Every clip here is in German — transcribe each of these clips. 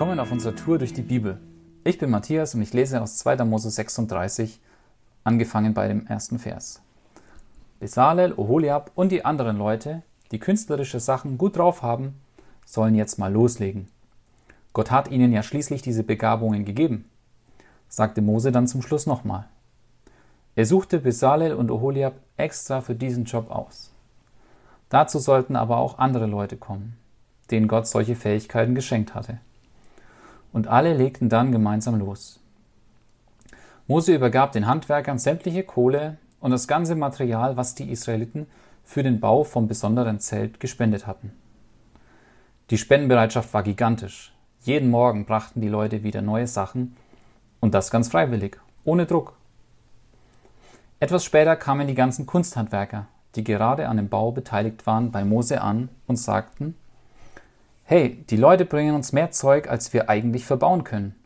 Willkommen auf unserer Tour durch die Bibel. Ich bin Matthias und ich lese aus 2. Mose 36, angefangen bei dem ersten Vers. Besalel, Oholiab und die anderen Leute, die künstlerische Sachen gut drauf haben, sollen jetzt mal loslegen. Gott hat ihnen ja schließlich diese Begabungen gegeben, sagte Mose dann zum Schluss nochmal. Er suchte Besalel und Oholiab extra für diesen Job aus. Dazu sollten aber auch andere Leute kommen, denen Gott solche Fähigkeiten geschenkt hatte und alle legten dann gemeinsam los. Mose übergab den Handwerkern sämtliche Kohle und das ganze Material, was die Israeliten für den Bau vom besonderen Zelt gespendet hatten. Die Spendenbereitschaft war gigantisch. Jeden Morgen brachten die Leute wieder neue Sachen und das ganz freiwillig, ohne Druck. Etwas später kamen die ganzen Kunsthandwerker, die gerade an dem Bau beteiligt waren, bei Mose an und sagten, Hey, die Leute bringen uns mehr Zeug, als wir eigentlich verbauen können.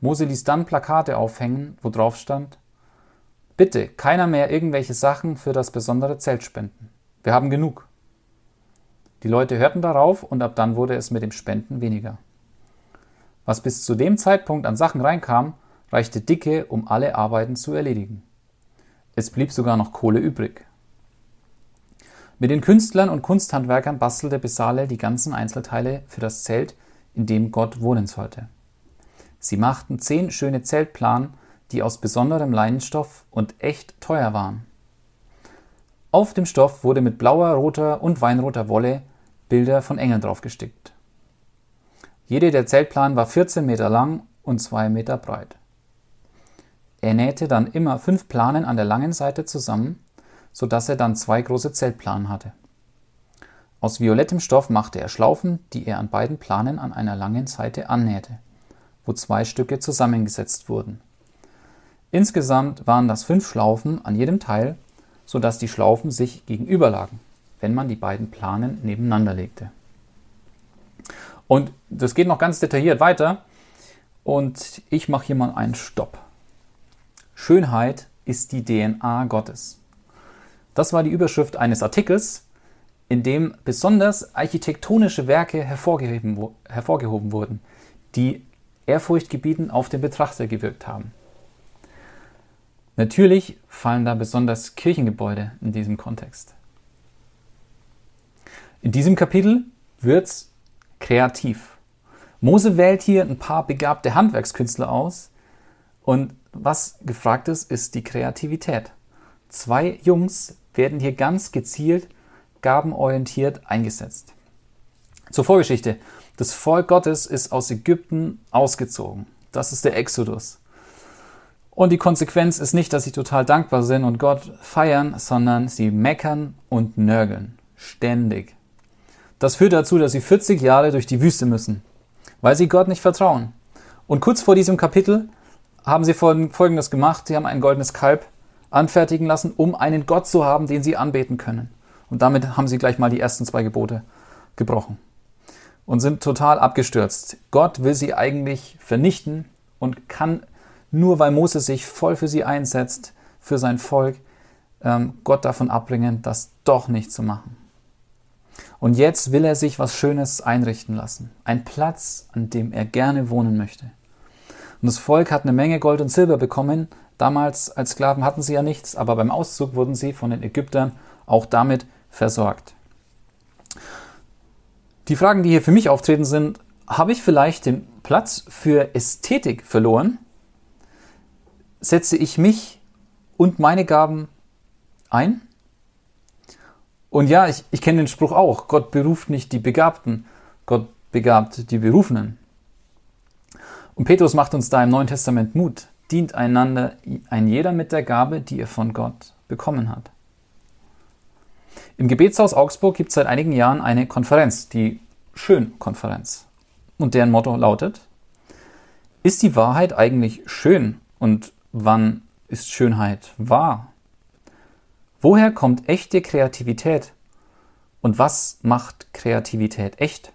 Mose ließ dann Plakate aufhängen, wo drauf stand, Bitte, keiner mehr irgendwelche Sachen für das besondere Zelt spenden. Wir haben genug. Die Leute hörten darauf und ab dann wurde es mit dem Spenden weniger. Was bis zu dem Zeitpunkt an Sachen reinkam, reichte dicke, um alle Arbeiten zu erledigen. Es blieb sogar noch Kohle übrig. Mit den Künstlern und Kunsthandwerkern bastelte Besalel die ganzen Einzelteile für das Zelt, in dem Gott wohnen sollte. Sie machten zehn schöne Zeltplanen, die aus besonderem Leinenstoff und echt teuer waren. Auf dem Stoff wurde mit blauer, roter und weinroter Wolle Bilder von Engeln draufgestickt. Jede der Zeltplanen war 14 Meter lang und 2 Meter breit. Er nähte dann immer fünf Planen an der langen Seite zusammen so dass er dann zwei große Zeltplanen hatte. Aus violettem Stoff machte er Schlaufen, die er an beiden Planen an einer langen Seite annähte, wo zwei Stücke zusammengesetzt wurden. Insgesamt waren das fünf Schlaufen an jedem Teil, so dass die Schlaufen sich gegenüberlagen, wenn man die beiden Planen nebeneinander legte. Und das geht noch ganz detailliert weiter. Und ich mache hier mal einen Stopp. Schönheit ist die DNA Gottes. Das war die Überschrift eines Artikels, in dem besonders architektonische Werke hervorgehoben, hervorgehoben wurden, die ehrfurchtgebietend auf den Betrachter gewirkt haben. Natürlich fallen da besonders Kirchengebäude in diesem Kontext. In diesem Kapitel wird's kreativ. Mose wählt hier ein paar begabte Handwerkskünstler aus und was gefragt ist, ist die Kreativität. Zwei Jungs werden hier ganz gezielt gabenorientiert eingesetzt. Zur Vorgeschichte. Das Volk Gottes ist aus Ägypten ausgezogen. Das ist der Exodus. Und die Konsequenz ist nicht, dass sie total dankbar sind und Gott feiern, sondern sie meckern und nörgeln. Ständig. Das führt dazu, dass sie 40 Jahre durch die Wüste müssen, weil sie Gott nicht vertrauen. Und kurz vor diesem Kapitel haben sie Folgendes gemacht. Sie haben ein goldenes Kalb anfertigen lassen, um einen Gott zu haben, den sie anbeten können. Und damit haben sie gleich mal die ersten zwei Gebote gebrochen und sind total abgestürzt. Gott will sie eigentlich vernichten und kann nur weil Mose sich voll für sie einsetzt, für sein Volk, ähm, Gott davon abbringen, das doch nicht zu machen. Und jetzt will er sich was Schönes einrichten lassen. Ein Platz, an dem er gerne wohnen möchte. Und das Volk hat eine Menge Gold und Silber bekommen, Damals als Sklaven hatten sie ja nichts, aber beim Auszug wurden sie von den Ägyptern auch damit versorgt. Die Fragen, die hier für mich auftreten, sind, habe ich vielleicht den Platz für Ästhetik verloren? Setze ich mich und meine Gaben ein? Und ja, ich, ich kenne den Spruch auch, Gott beruft nicht die Begabten, Gott begabt die Berufenen. Und Petrus macht uns da im Neuen Testament Mut dient einander ein jeder mit der Gabe, die er von Gott bekommen hat. Im Gebetshaus Augsburg gibt es seit einigen Jahren eine Konferenz, die Schön-Konferenz. Und deren Motto lautet, ist die Wahrheit eigentlich schön und wann ist Schönheit wahr? Woher kommt echte Kreativität und was macht Kreativität echt?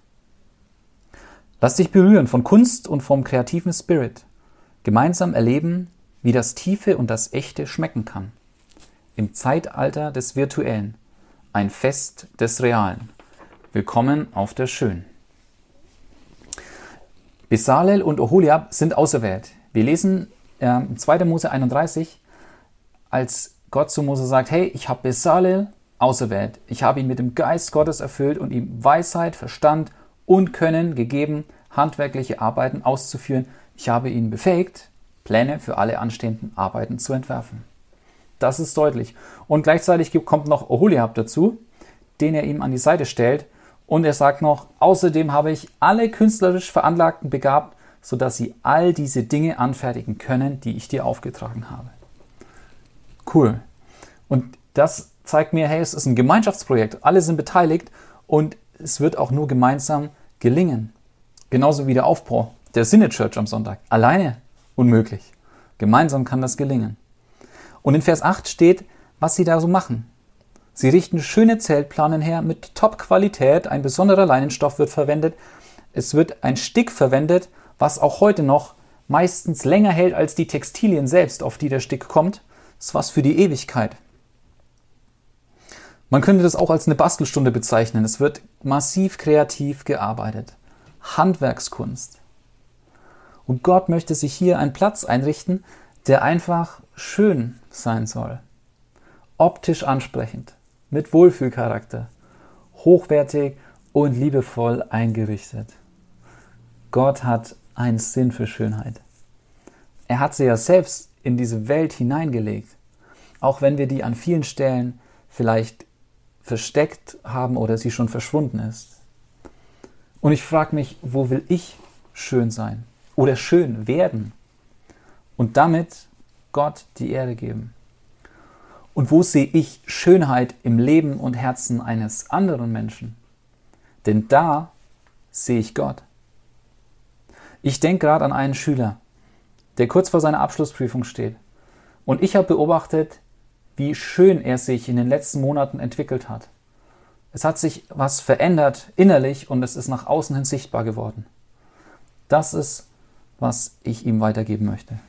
Lass dich berühren von Kunst und vom kreativen Spirit. Gemeinsam erleben, wie das Tiefe und das Echte schmecken kann. Im Zeitalter des Virtuellen. Ein Fest des Realen. Willkommen auf der Schön. Besalel und Oholiab sind auserwählt. Wir lesen äh, 2. Mose 31, als Gott zu Mose sagt, hey, ich habe Besalel auserwählt. Ich habe ihn mit dem Geist Gottes erfüllt und ihm Weisheit, Verstand und Können gegeben, handwerkliche Arbeiten auszuführen. Ich habe ihn befähigt, Pläne für alle anstehenden Arbeiten zu entwerfen. Das ist deutlich. Und gleichzeitig kommt noch Oholiab dazu, den er ihm an die Seite stellt. Und er sagt noch, außerdem habe ich alle künstlerisch Veranlagten begabt, sodass sie all diese Dinge anfertigen können, die ich dir aufgetragen habe. Cool. Und das zeigt mir, hey, es ist ein Gemeinschaftsprojekt. Alle sind beteiligt und es wird auch nur gemeinsam gelingen. Genauso wie der Aufbau der Sinne Church am Sonntag. Alleine unmöglich. Gemeinsam kann das gelingen. Und in Vers 8 steht, was sie da so machen. Sie richten schöne Zeltplanen her mit Top-Qualität. Ein besonderer Leinenstoff wird verwendet. Es wird ein Stick verwendet, was auch heute noch meistens länger hält als die Textilien selbst, auf die der Stick kommt. Das ist was für die Ewigkeit. Man könnte das auch als eine Bastelstunde bezeichnen. Es wird massiv kreativ gearbeitet. Handwerkskunst. Und Gott möchte sich hier einen Platz einrichten, der einfach schön sein soll. Optisch ansprechend, mit Wohlfühlcharakter, hochwertig und liebevoll eingerichtet. Gott hat einen Sinn für Schönheit. Er hat sie ja selbst in diese Welt hineingelegt, auch wenn wir die an vielen Stellen vielleicht versteckt haben oder sie schon verschwunden ist. Und ich frage mich, wo will ich schön sein oder schön werden und damit Gott die Ehre geben? Und wo sehe ich Schönheit im Leben und Herzen eines anderen Menschen? Denn da sehe ich Gott. Ich denke gerade an einen Schüler, der kurz vor seiner Abschlussprüfung steht. Und ich habe beobachtet, wie schön er sich in den letzten Monaten entwickelt hat. Es hat sich was verändert innerlich und es ist nach außen hin sichtbar geworden. Das ist, was ich ihm weitergeben möchte.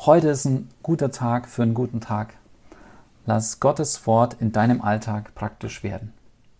Heute ist ein guter Tag für einen guten Tag. Lass Gottes Wort in deinem Alltag praktisch werden.